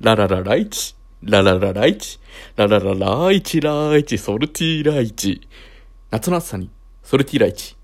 ラララライチ、ラララライチ、ラララライチライチ、ソルティーライチ。夏の暑さに、ソルティーライチ。